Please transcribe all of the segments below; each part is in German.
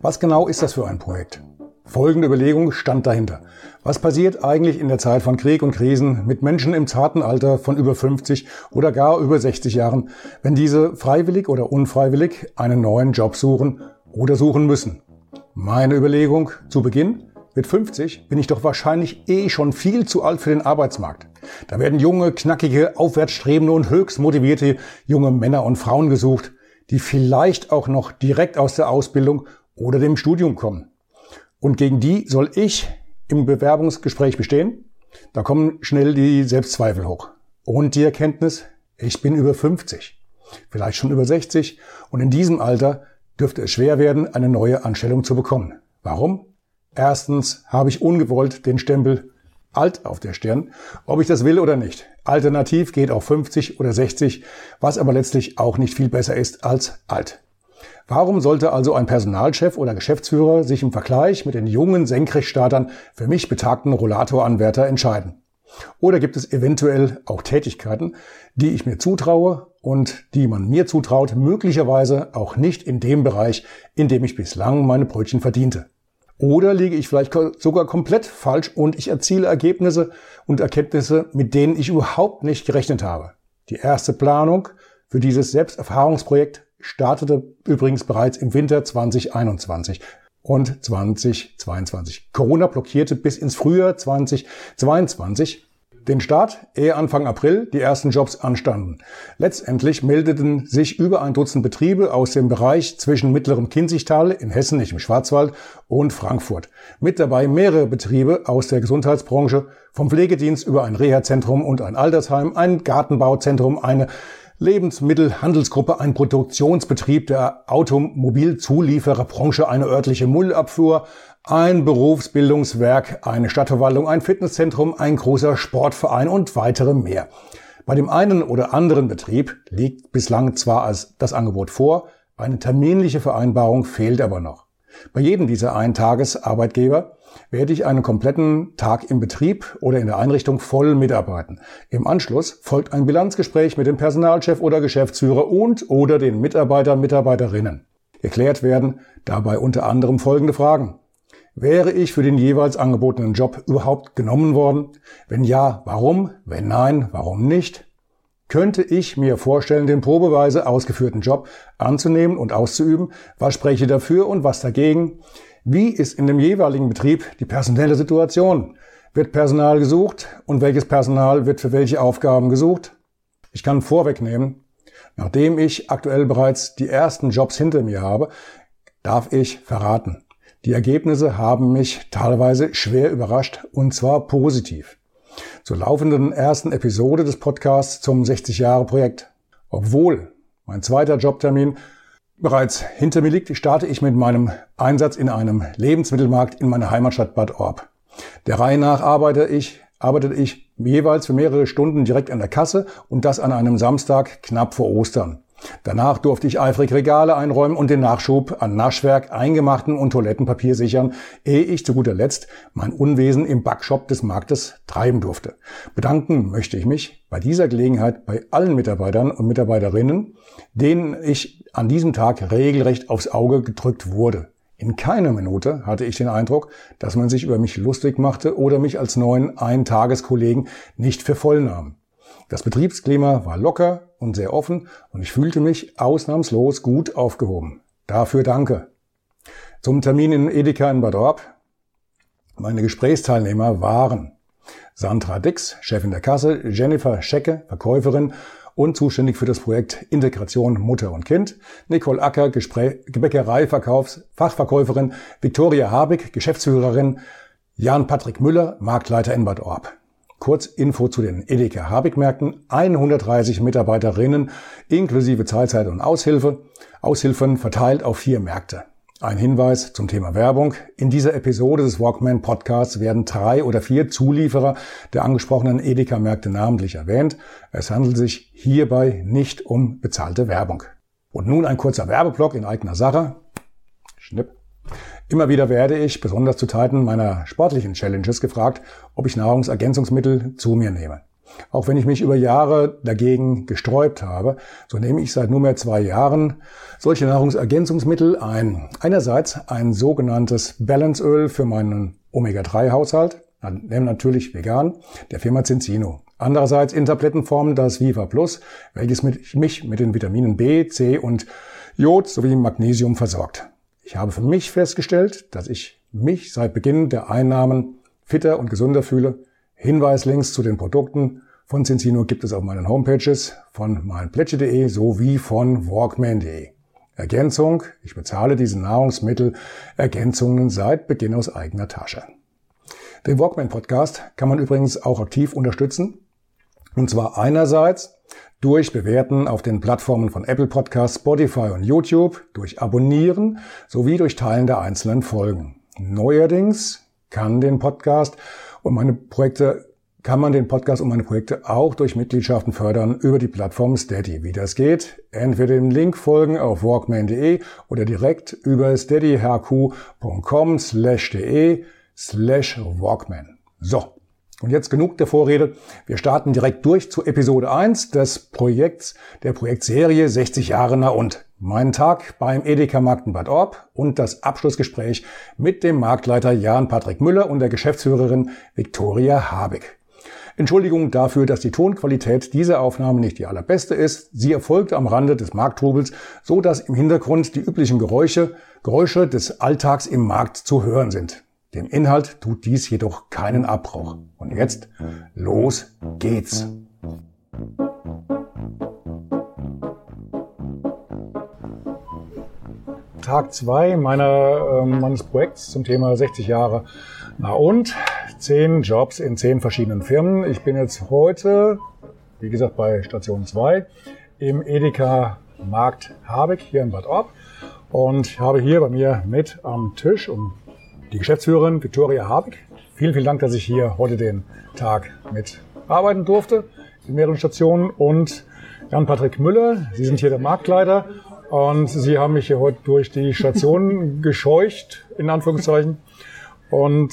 Was genau ist das für ein Projekt? Folgende Überlegung stand dahinter. Was passiert eigentlich in der Zeit von Krieg und Krisen mit Menschen im zarten Alter von über 50 oder gar über 60 Jahren, wenn diese freiwillig oder unfreiwillig einen neuen Job suchen oder suchen müssen? Meine Überlegung zu Beginn, mit 50 bin ich doch wahrscheinlich eh schon viel zu alt für den Arbeitsmarkt. Da werden junge, knackige, aufwärtsstrebende und höchst motivierte junge Männer und Frauen gesucht, die vielleicht auch noch direkt aus der Ausbildung oder dem Studium kommen. Und gegen die soll ich im Bewerbungsgespräch bestehen. Da kommen schnell die Selbstzweifel hoch. Und die Erkenntnis, ich bin über 50, vielleicht schon über 60 und in diesem Alter dürfte es schwer werden, eine neue Anstellung zu bekommen. Warum? Erstens habe ich ungewollt den Stempel alt auf der Stirn, ob ich das will oder nicht. Alternativ geht auch 50 oder 60, was aber letztlich auch nicht viel besser ist als alt. Warum sollte also ein Personalchef oder Geschäftsführer sich im Vergleich mit den jungen Senkrechtstartern für mich betagten Rollatoranwärter entscheiden? Oder gibt es eventuell auch Tätigkeiten, die ich mir zutraue und die man mir zutraut, möglicherweise auch nicht in dem Bereich, in dem ich bislang meine Brötchen verdiente? Oder liege ich vielleicht sogar komplett falsch und ich erziele Ergebnisse und Erkenntnisse, mit denen ich überhaupt nicht gerechnet habe? Die erste Planung für dieses Selbsterfahrungsprojekt startete übrigens bereits im Winter 2021 und 2022. Corona blockierte bis ins Frühjahr 2022 den Start, ehe Anfang April die ersten Jobs anstanden. Letztendlich meldeten sich über ein Dutzend Betriebe aus dem Bereich zwischen mittlerem Kinzigtal in Hessen, nicht im Schwarzwald, und Frankfurt. Mit dabei mehrere Betriebe aus der Gesundheitsbranche, vom Pflegedienst über ein Reha-Zentrum und ein Altersheim, ein Gartenbauzentrum, eine Lebensmittelhandelsgruppe, ein Produktionsbetrieb der Automobilzuliefererbranche, eine örtliche Müllabfuhr, ein Berufsbildungswerk, eine Stadtverwaltung, ein Fitnesszentrum, ein großer Sportverein und weitere mehr. Bei dem einen oder anderen Betrieb liegt bislang zwar als das Angebot vor, eine terminliche Vereinbarung fehlt aber noch. Bei jedem dieser Eintagesarbeitgeber werde ich einen kompletten Tag im Betrieb oder in der Einrichtung voll mitarbeiten. Im Anschluss folgt ein Bilanzgespräch mit dem Personalchef oder Geschäftsführer und oder den Mitarbeitern, Mitarbeiterinnen. Geklärt werden dabei unter anderem folgende Fragen. Wäre ich für den jeweils angebotenen Job überhaupt genommen worden? Wenn ja, warum? Wenn nein, warum nicht? Könnte ich mir vorstellen, den probeweise ausgeführten Job anzunehmen und auszuüben? Was spreche dafür und was dagegen? Wie ist in dem jeweiligen Betrieb die personelle Situation? Wird Personal gesucht und welches Personal wird für welche Aufgaben gesucht? Ich kann vorwegnehmen, nachdem ich aktuell bereits die ersten Jobs hinter mir habe, darf ich verraten. Die Ergebnisse haben mich teilweise schwer überrascht und zwar positiv. Zur laufenden ersten Episode des Podcasts zum 60 Jahre Projekt. Obwohl mein zweiter Jobtermin bereits hinter mir liegt, starte ich mit meinem Einsatz in einem Lebensmittelmarkt in meiner Heimatstadt Bad Orb. Der Reihe nach arbeite ich, arbeitete ich jeweils für mehrere Stunden direkt an der Kasse und das an einem Samstag knapp vor Ostern. Danach durfte ich eifrig Regale einräumen und den Nachschub an Naschwerk, Eingemachten und Toilettenpapier sichern, ehe ich zu guter Letzt mein Unwesen im Backshop des Marktes treiben durfte. Bedanken möchte ich mich bei dieser Gelegenheit bei allen Mitarbeitern und Mitarbeiterinnen, denen ich an diesem Tag regelrecht aufs Auge gedrückt wurde. In keiner Minute hatte ich den Eindruck, dass man sich über mich lustig machte oder mich als neuen Eintageskollegen nicht für voll nahm. Das Betriebsklima war locker und sehr offen und ich fühlte mich ausnahmslos gut aufgehoben. Dafür danke. Zum Termin in Edeka in Bad Orb. Meine Gesprächsteilnehmer waren Sandra Dix, Chefin der Kasse, Jennifer Schecke, Verkäuferin und zuständig für das Projekt Integration Mutter und Kind, Nicole Acker, Gebäckerei, Verkaufs, Fachverkäuferin, Viktoria Habig, Geschäftsführerin, Jan Patrick Müller, Marktleiter in Bad Orb. Kurz Info zu den Edeka Habig-Märkten. 130 Mitarbeiterinnen inklusive Teilzeit und Aushilfe. Aushilfen verteilt auf vier Märkte. Ein Hinweis zum Thema Werbung. In dieser Episode des Walkman Podcasts werden drei oder vier Zulieferer der angesprochenen Edeka-Märkte namentlich erwähnt. Es handelt sich hierbei nicht um bezahlte Werbung. Und nun ein kurzer Werbeblock in eigener Sache. Schnipp. Immer wieder werde ich, besonders zu Zeiten meiner sportlichen Challenges, gefragt, ob ich Nahrungsergänzungsmittel zu mir nehme. Auch wenn ich mich über Jahre dagegen gesträubt habe, so nehme ich seit nunmehr zwei Jahren solche Nahrungsergänzungsmittel ein. Einerseits ein sogenanntes Balanceöl für meinen Omega-3-Haushalt, natürlich vegan, der Firma Cincino. Andererseits in Tablettenform das Viva Plus, welches mich mit den Vitaminen B, C und Jod sowie Magnesium versorgt. Ich habe für mich festgestellt, dass ich mich seit Beginn der Einnahmen fitter und gesunder fühle Hinweislinks zu den Produkten von Cincino gibt es auf meinen Homepages von meinplätsche.de sowie von walkman.de. Ergänzung, ich bezahle diese Nahrungsmittelergänzungen seit Beginn aus eigener Tasche. Den Walkman Podcast kann man übrigens auch aktiv unterstützen. Und zwar einerseits durch Bewerten auf den Plattformen von Apple Podcasts, Spotify und YouTube, durch Abonnieren sowie durch Teilen der einzelnen Folgen. Neuerdings kann den Podcast und meine Projekte kann man den Podcast und meine Projekte auch durch Mitgliedschaften fördern über die Plattform Steady. Wie das geht? Entweder dem Link folgen auf walkman.de oder direkt über steadyhq.com slash de slash walkman. So. Und jetzt genug der Vorrede. Wir starten direkt durch zu Episode 1 des Projekts, der Projektserie 60 Jahre na und. Mein Tag beim Edeka Markt in Bad Orb und das Abschlussgespräch mit dem Marktleiter Jan-Patrick Müller und der Geschäftsführerin Viktoria Habeck. Entschuldigung dafür, dass die Tonqualität dieser Aufnahme nicht die allerbeste ist. Sie erfolgt am Rande des Markttrubels, so dass im Hintergrund die üblichen Geräusche, Geräusche des Alltags im Markt zu hören sind. Dem Inhalt tut dies jedoch keinen Abbruch. Und jetzt, los geht's. Tag zwei meiner, äh, meines Projekts zum Thema 60 Jahre. Na und? Zehn Jobs in zehn verschiedenen Firmen. Ich bin jetzt heute, wie gesagt, bei Station 2 im Edeka Markt Habeck hier in Bad Orb und habe hier bei mir mit am Tisch und die Geschäftsführerin Viktoria Habeck. Vielen, vielen Dank, dass ich hier heute den Tag mitarbeiten durfte in mehreren Stationen und Jan-Patrick Müller. Sie sind hier der Marktleiter und sie haben mich hier heute durch die Station gescheucht, in Anführungszeichen. Und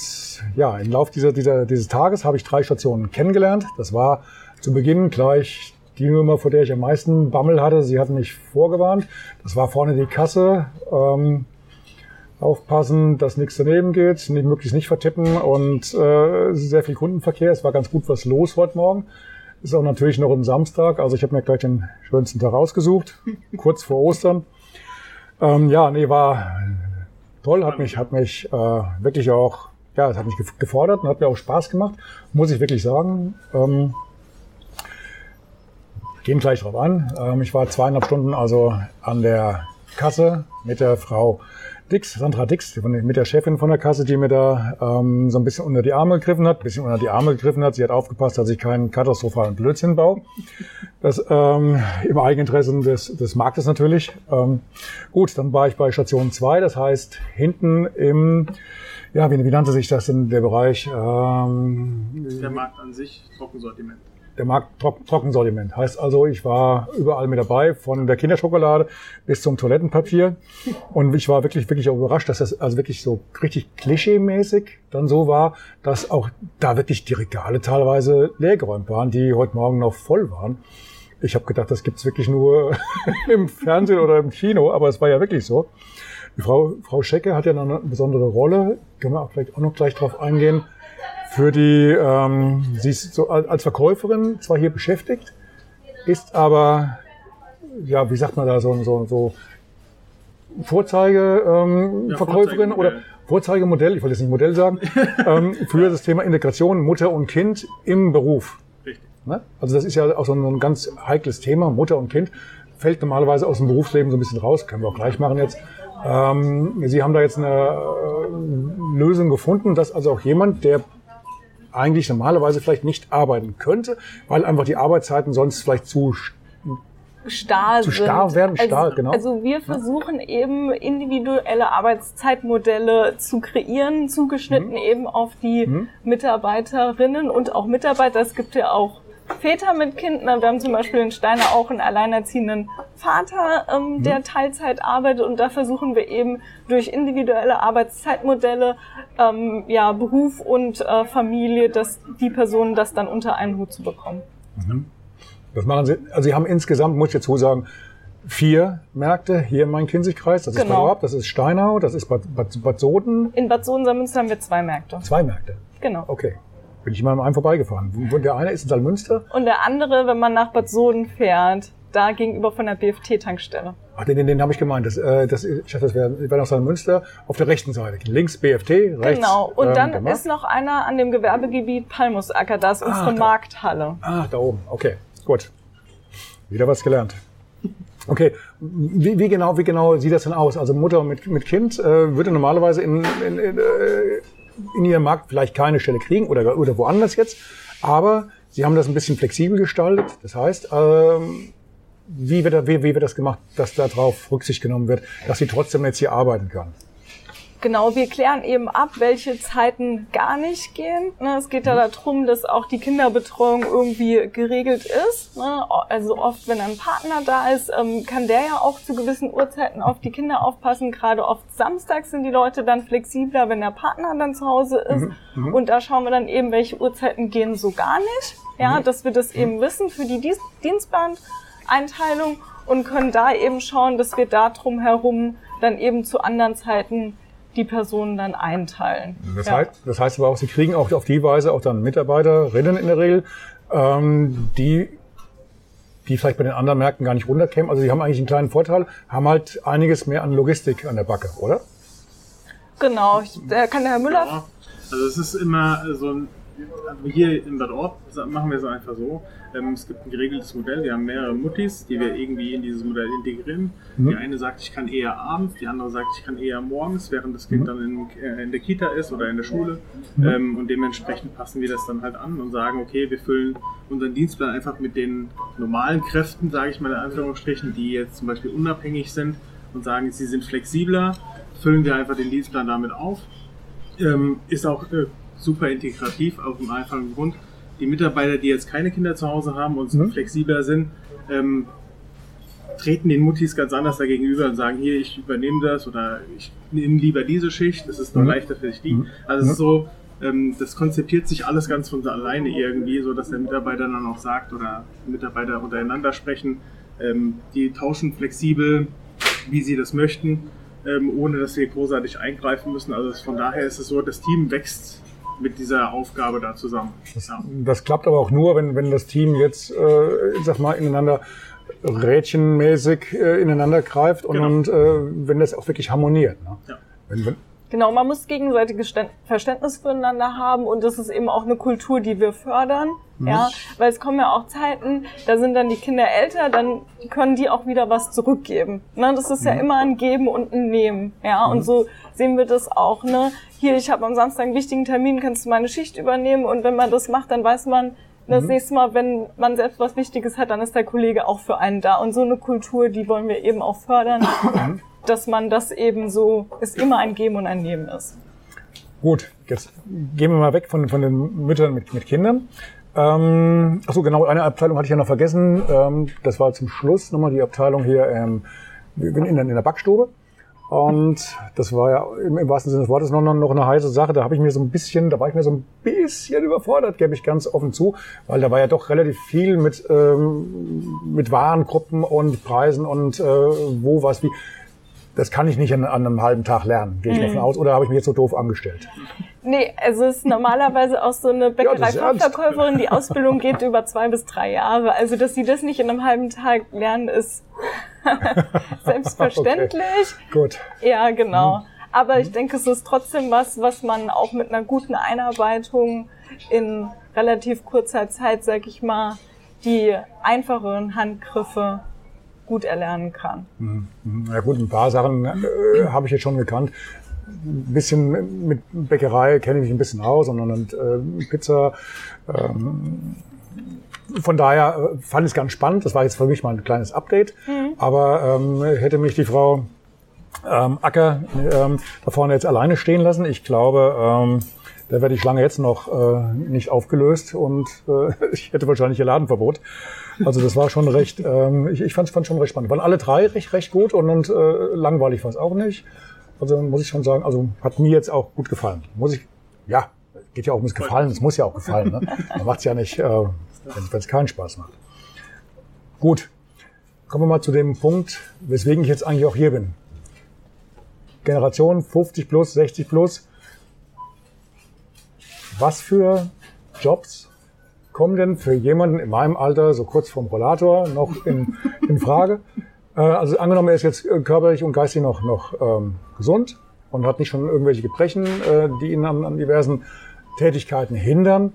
ja, im Laufe dieser, dieser, dieses Tages habe ich drei Stationen kennengelernt. Das war zu Beginn gleich die Nummer, vor der ich am meisten Bammel hatte. Sie hatten mich vorgewarnt. Das war vorne die Kasse. Ähm, aufpassen, dass nichts daneben geht, nicht, möglichst nicht vertippen und äh, sehr viel Kundenverkehr. Es war ganz gut was los heute Morgen. Ist auch natürlich noch ein Samstag, also ich habe mir gleich den schönsten Tag rausgesucht, kurz vor Ostern. Ähm, ja, nee, war toll, hat mich, hat mich äh, wirklich auch, ja, es hat mich gefordert und hat mir auch Spaß gemacht, muss ich wirklich sagen. Ähm, gehen gleich drauf an. Ähm, ich war zweieinhalb Stunden also an der Kasse mit der Frau Dix, Sandra Dix, mit der Chefin von der Kasse, die mir da ähm, so ein bisschen unter die Arme gegriffen hat, ein bisschen unter die Arme gegriffen hat. Sie hat aufgepasst, dass ich keinen katastrophalen Blödsinn baue. Das ähm, im Eigeninteresse des, des Marktes natürlich. Ähm, gut, dann war ich bei Station 2, das heißt hinten im, ja, wie, wie nannte sich das in der Bereich? Ähm, der Markt an sich, Trockensortiment der Markt Trockensortiment. Heißt also, ich war überall mit dabei, von der Kinderschokolade bis zum Toilettenpapier. Und ich war wirklich, wirklich überrascht, dass das also wirklich so richtig klischee-mäßig dann so war, dass auch da wirklich die Regale teilweise leergeräumt waren, die heute Morgen noch voll waren. Ich habe gedacht, das gibt's wirklich nur im Fernsehen oder im Kino, aber es war ja wirklich so. Frau, Frau Schecke hat ja noch eine besondere Rolle, können wir auch vielleicht auch noch gleich drauf eingehen für die, ähm, sie ist so als Verkäuferin zwar hier beschäftigt, ist aber, ja, wie sagt man da, so, so, so Vorzeige, ähm, ja, Verkäuferin oder Vorzeigemodell, ich wollte jetzt nicht Modell sagen, ähm, für das Thema Integration Mutter und Kind im Beruf. Richtig. Ne? Also das ist ja auch so ein ganz heikles Thema, Mutter und Kind. Fällt normalerweise aus dem Berufsleben so ein bisschen raus, können wir auch gleich machen jetzt. Ähm, Sie haben da jetzt eine äh, Lösung gefunden, dass also auch jemand, der eigentlich normalerweise vielleicht nicht arbeiten könnte, weil einfach die Arbeitszeiten sonst vielleicht zu starr Zu sind. starr werden, starr, also, genau. Also wir versuchen eben individuelle Arbeitszeitmodelle zu kreieren, zugeschnitten Mhm. eben auf die Mitarbeiterinnen und auch Mitarbeiter. Es gibt ja auch Väter mit Kindern. Wir haben zum Beispiel in Steiner auch einen alleinerziehenden Vater, ähm, Mhm. der Teilzeit arbeitet und da versuchen wir eben durch individuelle Arbeitszeitmodelle ähm, ja, Beruf und äh, Familie, dass die Personen das dann unter einen Hut zu bekommen. Das machen Sie, also Sie haben insgesamt, muss ich dazu sagen, vier Märkte hier im Main-Kinzig-Kreis. Das ist Genau. Bad Orb, das ist Steinau, das ist Bad, Bad, Bad Soden. In Bad Sohn-Münster haben wir zwei Märkte. Zwei Märkte. Genau. Okay. Bin ich mal an einem vorbeigefahren. Wo- Der eine ist in Salmünster. Und der andere, wenn man nach Bad Soden fährt, da gegenüber von der BFT-Tankstelle. Ach, den, den, den habe ich gemeint. Das, äh, das, ich dachte, das wäre wär noch Salmünster auf der rechten Seite. Links BFT, rechts. Genau. Und ähm, dann ist noch einer an dem Gewerbegebiet Palmusacker. Da ist unsere da. Markthalle. Ah, da oben. Okay, gut. Wieder was gelernt. Okay, wie, wie genau, wie genau sieht das denn aus? Also Mutter mit, mit Kind äh, würde normalerweise in, in, in, äh, in ihrem Markt vielleicht keine Stelle kriegen oder, oder woanders jetzt, aber sie haben das ein bisschen flexibel gestaltet. Das heißt, ähm, wie wird, wie, wie wird das gemacht, dass darauf Rücksicht genommen wird, dass sie trotzdem jetzt hier arbeiten kann? Genau, wir klären eben ab, welche Zeiten gar nicht gehen. Ne, Es geht ja darum, dass auch die Kinderbetreuung irgendwie geregelt ist. ne. Also oft, wenn ein Partner da ist, ähm, kann der ja auch zu gewissen Uhrzeiten auf die Kinder aufpassen. Gerade oft samstags sind die Leute dann flexibler, wenn der Partner dann zu Hause ist. Und da schauen wir dann eben, welche Uhrzeiten gehen so gar nicht. Ja, dass wir das eben wissen für die Dienst- Dienstplaneinteilung und können da eben schauen, dass wir da drum herum dann eben zu anderen Zeiten die Personen dann einteilen. Das, Ja. heißt, das heißt aber auch, Sie kriegen auch auf die Weise auch dann Mitarbeiterinnen in der Regel, ähm, die, die vielleicht bei den anderen Märkten gar nicht runterkämen. Also Sie haben eigentlich einen kleinen Vorteil, haben halt einiges mehr an Logistik an der Backe, oder? Genau, ich, da kann der Herr Müller. Ja, also es ist immer so ein, hier in Bad Orb machen wir es einfach so. Ähm, es gibt ein geregeltes Modell, wir haben mehrere Muttis, die wir irgendwie in dieses Modell integrieren. Die eine sagt, ich kann eher abends, die andere sagt, ich kann eher morgens, während das Kind dann in, äh, in der Kita ist oder in der Schule. Ähm, und dementsprechend passen wir das dann halt an und sagen, okay, wir füllen unseren Dienstplan einfach mit den normalen Kräften, sage ich mal in Anführungsstrichen, die jetzt zum Beispiel unabhängig sind und sagen, sie sind flexibler, füllen wir einfach den Dienstplan damit auf. Ähm, ist auch äh, super integrativ aus dem einfachen Grund. Die Mitarbeiter, die jetzt keine Kinder zu Hause haben und Mhm. flexibler sind, ähm, treten den Muttis ganz anders dagegenüber und sagen, hier, ich übernehme das oder ich nehme lieber diese Schicht, das ist doch Mhm. leichter für dich die. Also es ist so, ähm, das konzipiert sich alles ganz von alleine irgendwie, so dass der Mitarbeiter dann auch sagt oder Mitarbeiter untereinander sprechen, ähm, die tauschen flexibel, wie sie das möchten, ähm, ohne dass wir großartig eingreifen müssen. Also es- von daher ist es so, das Team wächst mit dieser Aufgabe da zusammen. Ja. Das klappt aber auch nur, wenn, wenn das Team jetzt, äh, ich sag mal, ineinander rädchenmäßig äh, ineinander greift und, Genau. und äh, wenn das auch wirklich harmoniert. Ne? Ja. Wenn, wenn, Genau, man muss gegenseitiges Ständ- Verständnis füreinander haben und das ist eben auch eine Kultur, die wir fördern. Ja, weil es kommen ja auch Zeiten, da sind dann die Kinder älter, dann können die auch wieder was zurückgeben. Ne, das ist ja immer ein Geben und ein Nehmen. Ja, und so sehen wir das auch. Ne, hier, ich habe am Samstag einen wichtigen Termin, kannst du meine Schicht übernehmen? Und wenn man das macht, dann weiß man, das nächste Mal, wenn man selbst was Wichtiges hat, dann ist der Kollege auch für einen da. Und so eine Kultur, die wollen wir eben auch fördern, dass man das eben so, es immer ein Geben und ein Nehmen ist. Gut, jetzt gehen wir mal weg von, von den Müttern mit, mit Kindern. Ähm, achso, genau, eine Abteilung hatte ich ja noch vergessen. Ähm, das war zum Schluss nochmal die Abteilung hier ähm, in, der- in der Backstube. Und das war ja im, im wahrsten Sinne des Wortes noch, noch, noch eine heiße Sache. Da habe ich mir so ein bisschen, da war ich mir so ein bisschen überfordert, gebe ich ganz offen zu, weil da war ja doch relativ viel mit, ähm, mit Warengruppen und Preisen und äh, wo was wie. Das kann ich nicht an, an einem halben Tag lernen, gehe ich mal von aus. Oder habe ich mich jetzt so doof angestellt? Nee, also es ist normalerweise auch so eine. Bäckerei-Fachverkäuferin, die Ausbildung geht über zwei bis drei Jahre. Also, dass sie das nicht in einem halben Tag lernen, ist selbstverständlich. Gut. Ja, genau. Aber ich denke, es ist trotzdem was, was man auch mit einer guten Einarbeitung in relativ kurzer Zeit, sag ich mal, die einfacheren Handgriffe gut erlernen kann. Na gut, ein paar Sachen äh, habe ich jetzt schon gekannt. Ein bisschen mit Bäckerei kenne ich mich ein bisschen aus und, und äh, Pizza, ähm, von daher äh, fand ich es ganz spannend. Das war jetzt für mich mal ein kleines Update. Mhm. Aber ähm, hätte mich die Frau ähm, Acker ähm, da vorne jetzt alleine stehen lassen. Ich glaube, ähm, da wäre die Schlange jetzt noch äh, nicht aufgelöst und äh, ich hätte wahrscheinlich ihr Ladenverbot. Also das war schon recht, ähm, ich, ich fand es schon recht spannend. Waren alle drei recht, recht gut und, und äh, langweilig war es auch nicht. Also muss ich schon sagen, also hat mir jetzt auch gut gefallen. Muss ich, ja, geht ja auch ums Gefallen, es muss ja auch gefallen. Ne? Man macht es ja nicht, äh, wenn es keinen Spaß macht. Gut, kommen wir mal zu dem Punkt, weswegen ich jetzt eigentlich auch hier bin. Generation 50 plus, 60 plus. Was für Jobs kommen denn für jemanden in meinem Alter, so kurz vorm Rollator, noch in, in Frage? Äh, also angenommen, er ist jetzt äh, körperlich und geistig noch, noch ähm, gesund und hat nicht schon irgendwelche Gebrechen, äh, die ihn an, an diversen Tätigkeiten hindern.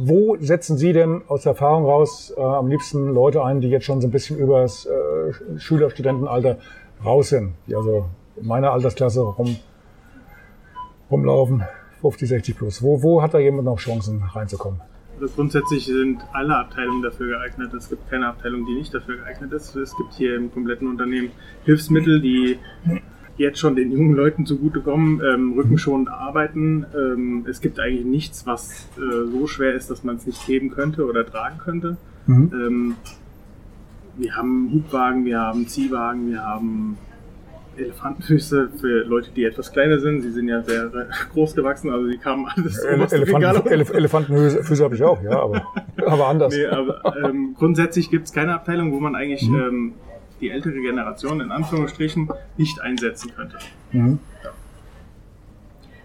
Wo setzen Sie denn aus Erfahrung raus äh, am liebsten Leute ein, die jetzt schon so ein bisschen übers äh, Schüler-, Studentenalter raus sind, die also in meiner Altersklasse rum, rumlaufen, 50, 60 plus? Wo, wo hat da jemand noch Chancen reinzukommen? Also grundsätzlich sind alle Abteilungen dafür geeignet. Es gibt keine Abteilung, die nicht dafür geeignet ist. Es gibt hier im kompletten Unternehmen Hilfsmittel, die jetzt schon den jungen Leuten zugutekommen, ähm, rückenschonend arbeiten. Ähm, es gibt eigentlich nichts, was äh, so schwer ist, dass man es nicht heben könnte oder tragen könnte. Mhm. Ähm, wir haben Hubwagen, wir haben Ziehwagen, wir haben Elefantenfüße für Leute, die etwas kleiner sind. Sie sind ja sehr groß gewachsen, also die kamen alles Ele Elefanten, Elef Elefantenfüße habe ich auch, ja, aber, aber anders. Nee, aber, ähm, grundsätzlich gibt es keine Abteilung, wo man eigentlich mhm. ähm, die ältere Generation in Anführungsstrichen nicht einsetzen könnte. Mhm. Ja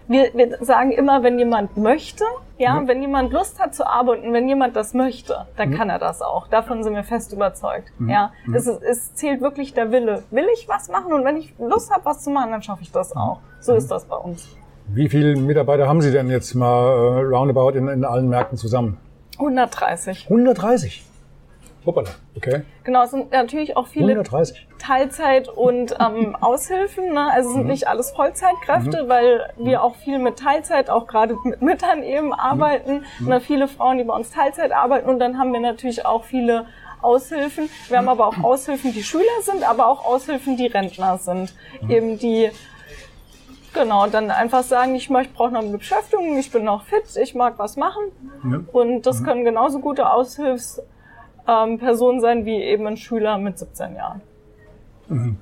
wir, wir sagen immer, wenn jemand möchte, ja, mhm. wenn jemand Lust hat zu arbeiten, wenn jemand das möchte, dann mhm. kann er das auch. Davon sind wir fest überzeugt. Mhm. Ja, mhm. es, es zählt wirklich der Wille. Will ich was machen und wenn ich Lust habe, was zu machen, dann schaffe ich das auch. So mhm. ist das bei uns. Wie viele Mitarbeiter haben Sie denn jetzt mal äh, roundabout in, in allen Märkten zusammen? 130. 130? Hoppala, okay. Genau, es sind natürlich auch viele 130. Teilzeit- und ähm, Aushilfen. Ne? Also es sind mhm. nicht alles Vollzeitkräfte, mhm. weil wir auch viel mit Teilzeit, auch gerade mit Müttern eben arbeiten. Mhm. Ne? Viele Frauen, die bei uns Teilzeit arbeiten. Und dann haben wir natürlich auch viele Aushilfen. Wir haben aber auch Aushilfen, die Schüler sind, aber auch Aushilfen, die Rentner sind. Mhm. Eben die Genau, dann einfach sagen, ich möchte, brauche noch eine Beschäftigung, ich bin noch fit, ich mag was machen. Ja. Und das mhm. können genauso gute Aushilfs ähm, Person sein wie eben ein Schüler mit 17 Jahren. Mhm.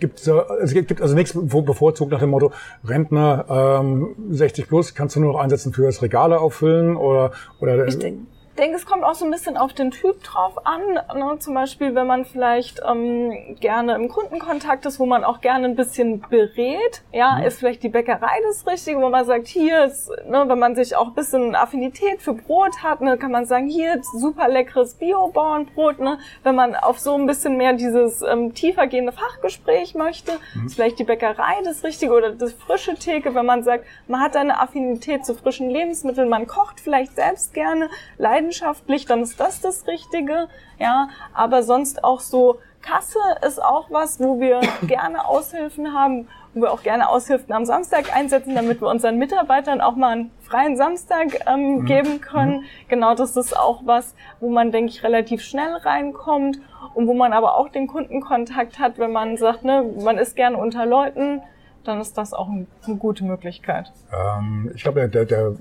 Gibt es also gibt also nichts bevorzugt nach dem Motto Rentner ähm, 60 plus kannst du nur noch einsetzen fürs Regale auffüllen oder oder ich denke, denke, es kommt auch so ein bisschen auf den Typ drauf an. Ne? Zum Beispiel, wenn man vielleicht ähm, gerne im Kundenkontakt ist, wo man auch gerne ein bisschen berät. Ja, mhm. ist vielleicht die Bäckerei das Richtige, wo man sagt, hier ist, ne, wenn man sich auch ein bisschen Affinität für Brot hat, ne, kann man sagen, hier super leckeres Bio-Bauernbrot. Ne? Wenn man auf so ein bisschen mehr dieses ähm, tiefergehende Fachgespräch möchte, mhm. ist vielleicht die Bäckerei das Richtige oder das frische Theke, wenn man sagt, man hat eine Affinität zu frischen Lebensmitteln, man kocht vielleicht selbst gerne, leidet leidenschaftlich, dann ist das das Richtige. Ja, aber sonst auch so Kasse ist auch was, wo wir gerne Aushilfen haben, wo wir auch gerne Aushilfen am Samstag einsetzen, damit wir unseren Mitarbeitern auch mal einen freien Samstag ähm, mhm. geben können. Mhm. Genau, das ist auch was, wo man, denke ich, relativ schnell reinkommt und wo man aber auch den Kundenkontakt hat, wenn man sagt, ne, man ist gerne unter Leuten, dann ist das auch ein, eine gute Möglichkeit. Ähm, ich glaube, der, der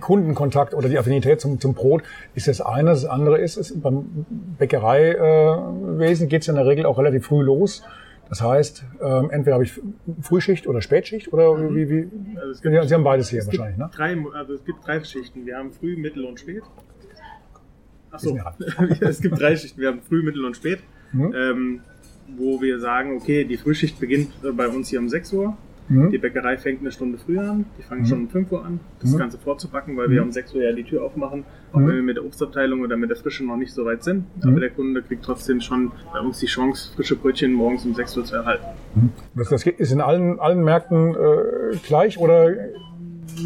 Kundenkontakt oder die Affinität zum, zum Brot ist das eine. Das andere ist, ist beim Bäckereiwesen äh, geht es in der Regel auch relativ früh los. Das heißt, ähm, entweder habe ich Frühschicht oder Spätschicht oder mhm. wie, wie also gibt, Sie haben beides hier wahrscheinlich, ne? Drei, also es gibt drei Schichten. Wir haben Früh, Mittel und Spät. Achso, es gibt drei Schichten. Wir haben Früh, Mittel und Spät. Mhm. Ähm, wo wir sagen, okay, die Frühschicht beginnt bei uns hier um 6 Uhr Mhm. Die Bäckerei fängt eine Stunde früher an. Die fangen mhm. schon um 5 Uhr an, das mhm. Ganze vorzupacken, weil wir mhm. um 6 Uhr ja die Tür aufmachen. Auch mhm. wenn wir mit der Obstabteilung oder mit der Frische noch nicht so weit sind. Aber mhm. der Kunde kriegt trotzdem schon bei uns die Chance, frische Brötchen morgens um 6 Uhr zu erhalten. Das, das ist in allen, allen Märkten äh, gleich oder?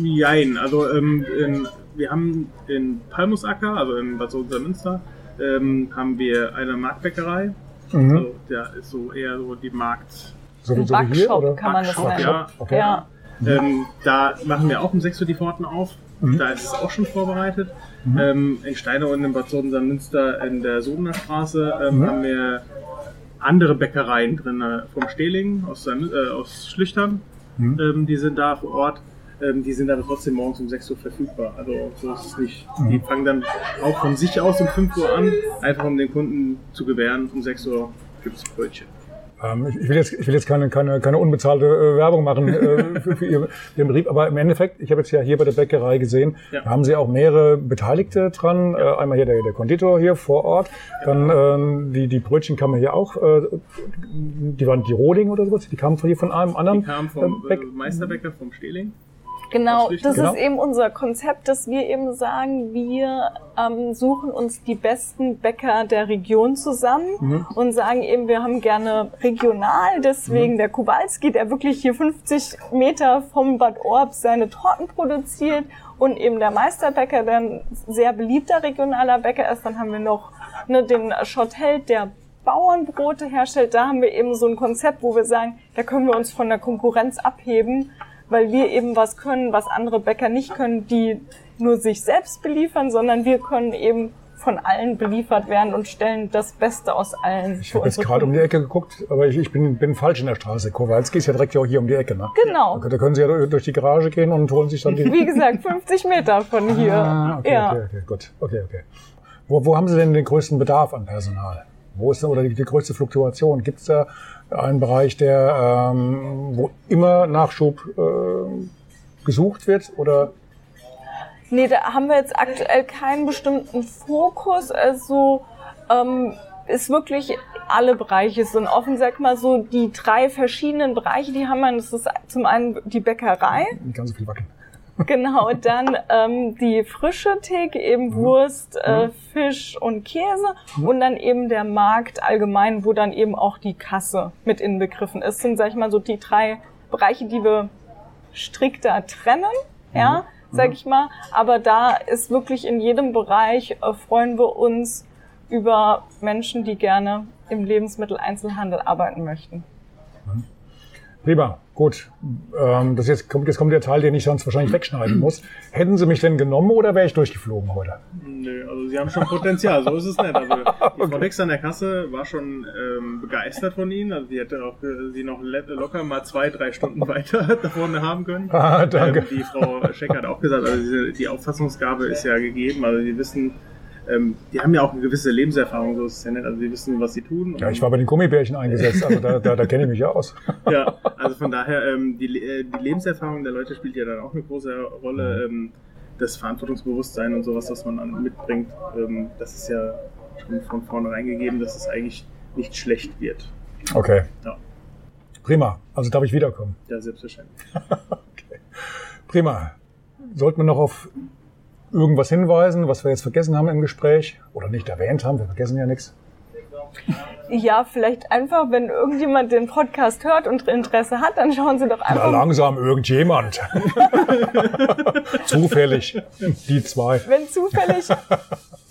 Jein. Also ähm, in, wir haben in Palmusacker, also in Bad Münster, ähm, haben wir eine Marktbäckerei. Also der ist so eher so die Markt so, Ein so Backshop hier, oder? kann man das nennen. Ja. Okay. ja. Ähm, da machen wir auch um 6 Uhr die Pforten auf. Mhm. Da ist es auch schon vorbereitet. Mhm. Ähm, in Steine und in Bad Soden-Münster in der Sodener Straße ähm, mhm. haben wir andere Bäckereien drin, äh, vom Stehling aus, äh, aus Schlüchtern. Mhm. Ähm, die sind da vor Ort. Ähm, die sind aber trotzdem morgens um 6 Uhr verfügbar. Also so ist es nicht. Mhm. Die fangen dann auch von sich aus um 5 Uhr an, einfach um den Kunden zu gewähren. Um 6 Uhr gibt es Brötchen. Ähm, ich, will jetzt, ich will jetzt keine, keine, keine unbezahlte äh, Werbung machen äh, für, für Ihren Betrieb, aber im Endeffekt, ich habe jetzt ja hier bei der Bäckerei gesehen, ja. da haben Sie auch mehrere Beteiligte dran. Ja. Äh, einmal hier der, der Konditor hier vor Ort, dann ähm, die, die Brötchen kamen hier auch, äh, die waren die Roding oder sowas, die kamen von hier von einem anderen. Die kamen vom äh, Meisterbäcker vom Stehling. Genau, das genau. ist eben unser Konzept, dass wir eben sagen, wir ähm, suchen uns die besten Bäcker der Region zusammen mhm. und sagen eben, wir haben gerne regional, deswegen mhm. der Kowalski, der wirklich hier 50 Meter vom Bad Orb seine Torten produziert und eben der Meisterbäcker, der ein sehr beliebter regionaler Bäcker ist. Dann haben wir noch ne, den Schottheld, der Bauernbrote herstellt. Da haben wir eben so ein Konzept, wo wir sagen, da können wir uns von der Konkurrenz abheben weil wir eben was können, was andere Bäcker nicht können, die nur sich selbst beliefern, sondern wir können eben von allen beliefert werden und stellen das Beste aus allen. Ich habe jetzt gerade um die Ecke geguckt, aber ich, ich bin, bin falsch in der Straße. Kowalski ist ja direkt hier um die Ecke, ne? Genau. Da, können Sie ja durch die Garage gehen und holen sich dann die... Wie gesagt, 50 Meter von hier. Ah, okay, ja. okay, okay, gut. Okay, okay. Wo, wo haben Sie denn den größten Bedarf an Personal? Wo ist denn, oder die, die größte Fluktuation? Gibt es da einen Bereich, der ähm, wo immer Nachschub äh, gesucht wird oder? Nee, da haben wir jetzt aktuell keinen bestimmten Fokus. Also ähm, ist wirklich alle Bereiche sind offen. Sag mal so, die drei verschiedenen Bereiche, die haben wir. Das ist zum einen die Bäckerei. Nicht ganz so viel wackeln. Genau, dann ähm, die frische Theke, eben mhm. Wurst, äh, mhm. Fisch und Käse mhm. und dann eben der Markt allgemein, wo dann eben auch die Kasse mit inbegriffen ist. Das sind, sag ich mal, so die drei Bereiche, die wir strikter trennen, ja, sag ich mal. Aber da ist wirklich in jedem Bereich äh, freuen wir uns über Menschen, die gerne im Lebensmitteleinzelhandel arbeiten möchten. Prima, gut. Ähm, das jetzt kommt, jetzt kommt der Teil, den ich sonst wahrscheinlich wegschneiden muss. Hätten Sie mich denn genommen oder wäre ich durchgeflogen heute? Nö, also Sie haben schon Potenzial, so ist es nicht. Also die Frau Dix an der Kasse war schon ähm, begeistert von Ihnen. Also die hätte auch äh, Sie noch locker mal zwei, drei Stunden weiter da vorne haben können. Ah, danke. Ähm, die Frau Scheck hat auch gesagt, also die Auffassungsgabe ist ja gegeben. Also Sie wissen, ähm, die haben ja auch eine gewisse Lebenserfahrung, so ist es ja nicht. Also die wissen, was sie tun. Ja, ich war bei den Gummibärchen eingesetzt, also da, da, da kenne ich mich ja aus. ja, also von daher, ähm, die, äh, die Lebenserfahrung der Leute spielt ja dann auch eine große Rolle. Mhm. Ähm, das Verantwortungsbewusstsein und sowas, was man dann mitbringt, ähm, das ist ja schon von vornherein gegeben, dass es eigentlich nicht schlecht wird. Okay. Ja. Prima. Also darf ich wiederkommen? Ja, selbstverständlich. okay. Prima. Sollten wir noch auf irgendwas hinweisen, was wir jetzt vergessen haben im Gespräch oder nicht erwähnt haben? Wir vergessen ja nichts. Ja, vielleicht einfach, wenn irgendjemand den Podcast hört und Interesse hat, dann schauen Sie doch einfach. Na, langsam irgendjemand. zufällig. Die zwei. Wenn zufällig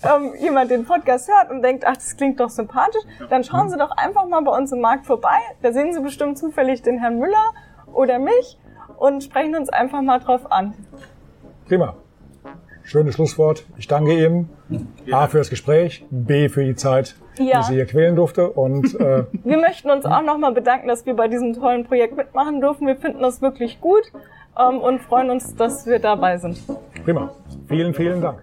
ähm, jemand den Podcast hört und denkt, ach, das klingt doch sympathisch, dann schauen Sie doch einfach mal bei uns im Markt vorbei. Da sehen Sie bestimmt zufällig den Herrn Müller oder mich und sprechen uns einfach mal drauf an. Prima. Schönes Schlusswort. Ich danke ihm. Ja. A für das Gespräch, B für die Zeit, ja. die Sie hier quälen durfte. Und äh, wir möchten uns auch nochmal bedanken, dass wir bei diesem tollen Projekt mitmachen dürfen. Wir finden das wirklich gut ähm, und freuen uns, dass wir dabei sind. Prima. Vielen, vielen Dank.